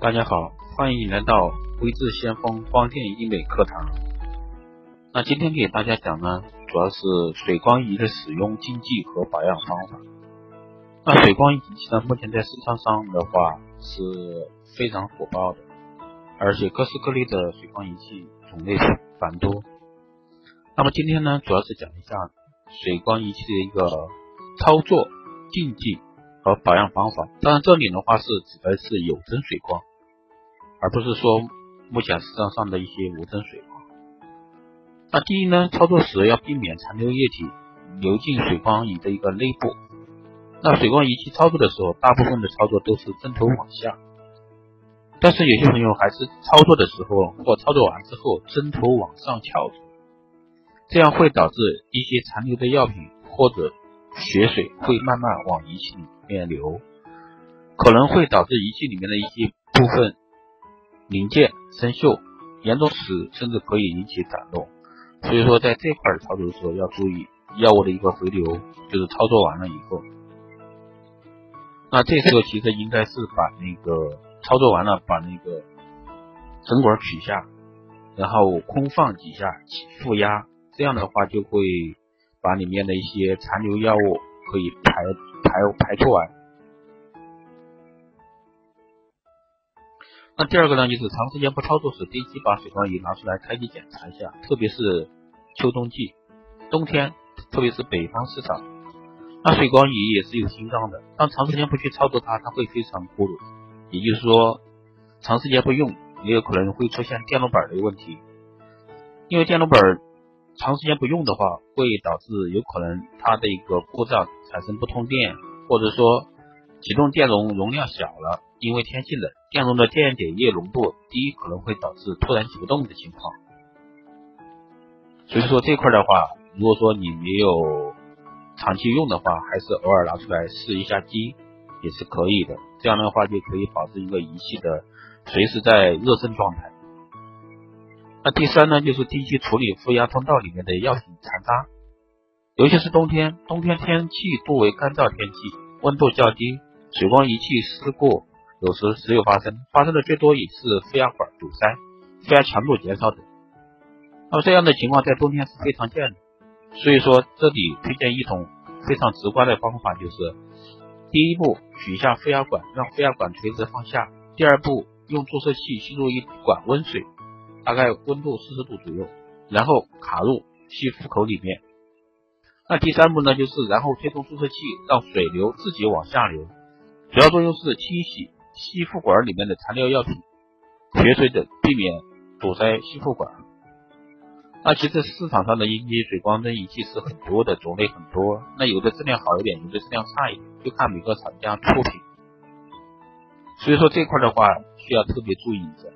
大家好，欢迎来到微智先锋光电医美课堂。那今天给大家讲呢，主要是水光仪的使用禁忌和保养方法。那水光仪器呢，目前在市场上的话是非常火爆的，而且各式各类的水光仪器种类繁多。那么今天呢，主要是讲一下水光仪器的一个操作禁忌和保养方法。当然，这里的话是指的是有针水光。而不是说目前市场上的一些无针水光。那第一呢，操作时要避免残留液体流进水光仪的一个内部。那水光仪器操作的时候，大部分的操作都是针头往下，但是有些朋友还是操作的时候或操作完之后针头往上翘，这样会导致一些残留的药品或者血水会慢慢往仪器里面流，可能会导致仪器里面的一些部分。零件生锈，严重时甚至可以引起短路。所以说，在这块操作的时候要注意药物的一个回流，就是操作完了以后，那这时候其实应该是把那个操作完了，把那个针管取下，然后空放几下负压，这样的话就会把里面的一些残留药物可以排排排出来。那第二个呢，就是长时间不操作时，定期把水光仪拿出来开机检查一下，特别是秋冬季，冬天，特别是北方市场，那水光仪也是有心脏的，当长时间不去操作它，它会非常孤独，也就是说，长时间不用，也有可能会出现电路板的问题，因为电路板长时间不用的话，会导致有可能它的一个故障产生不通电，或者说启动电容容量小了。因为天气冷，电容的电解液浓度低，可能会导致突然启不动的情况。所以说这块的话，如果说你没有长期用的话，还是偶尔拿出来试一下机也是可以的。这样的话就可以保持一个仪器的随时在热身状态。那第三呢，就是定期处理负压通道里面的药品残渣，尤其是冬天，冬天天气多为干燥天气，温度较低，水光仪器事故。有时时有发生，发生的最多也是负压管堵塞、负压强度减少等。那么这样的情况在冬天是非常见的。所以说这里推荐一种非常直观的方法，就是第一步取下负压管，让负压管垂直放下；第二步用注射器吸入一管温水，大概温度四十度左右，然后卡入吸附口里面。那第三步呢，就是然后推动注射器，让水流自己往下流，主要作用是清洗。吸附管里面的残留药品、血水等，避免堵塞吸附管。那其实市场上的阴极水光针仪器是很多的，种类很多。那有的质量好一点，有的质量差一点，就看每个厂家出品。所以说这块的话需要特别注意一下。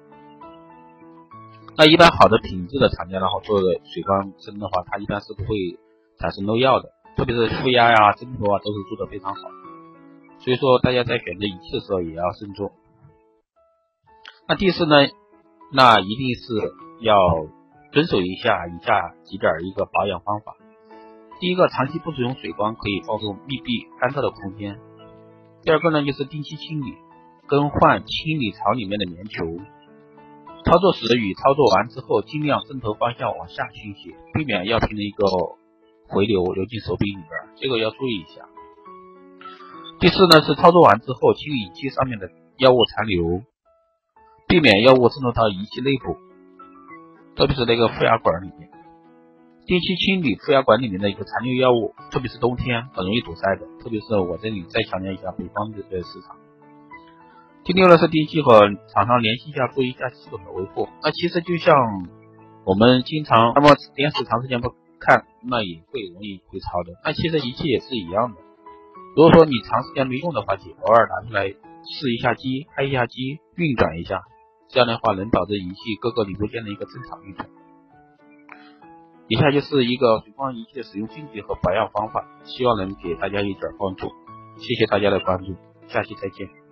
那一般好的品质的厂家的话做的水光针的话，它一般是不会产生漏药的，特别是负压呀、针头啊，都是做的非常好。所以说，大家在选择仪器的时候也要慎重。那第四呢，那一定是要遵守一下以下几点一个保养方法。第一个，长期不使用水光可以造成密闭干燥的空间。第二个呢，就是定期清理、更换清理槽里面的棉球。操作时与操作完之后，尽量针头方向往下倾斜，避免药品的一个回流流进手柄里边，这个要注意一下。第四呢是操作完之后清理仪器上面的药物残留，避免药物渗透到仪器内部，特别是那个负压管里面。定期清理负压管里面的一个残留药物，特别是冬天很容易堵塞的。特别是我这里再强调一下北方这个市场。第六呢是定期和厂商联系一下，做一下系统的维护。那其实就像我们经常那么电视长时间不看，那也会容易会超的。那其实仪器也是一样的。如果说你长时间没用的话，就偶尔拿出来试一下机，开一下机，运转一下，这样的话能保证仪器各个零部件的一个正常运转。以下就是一个水光仪器的使用禁忌和保养方法，希望能给大家一点帮助。谢谢大家的关注，下期再见。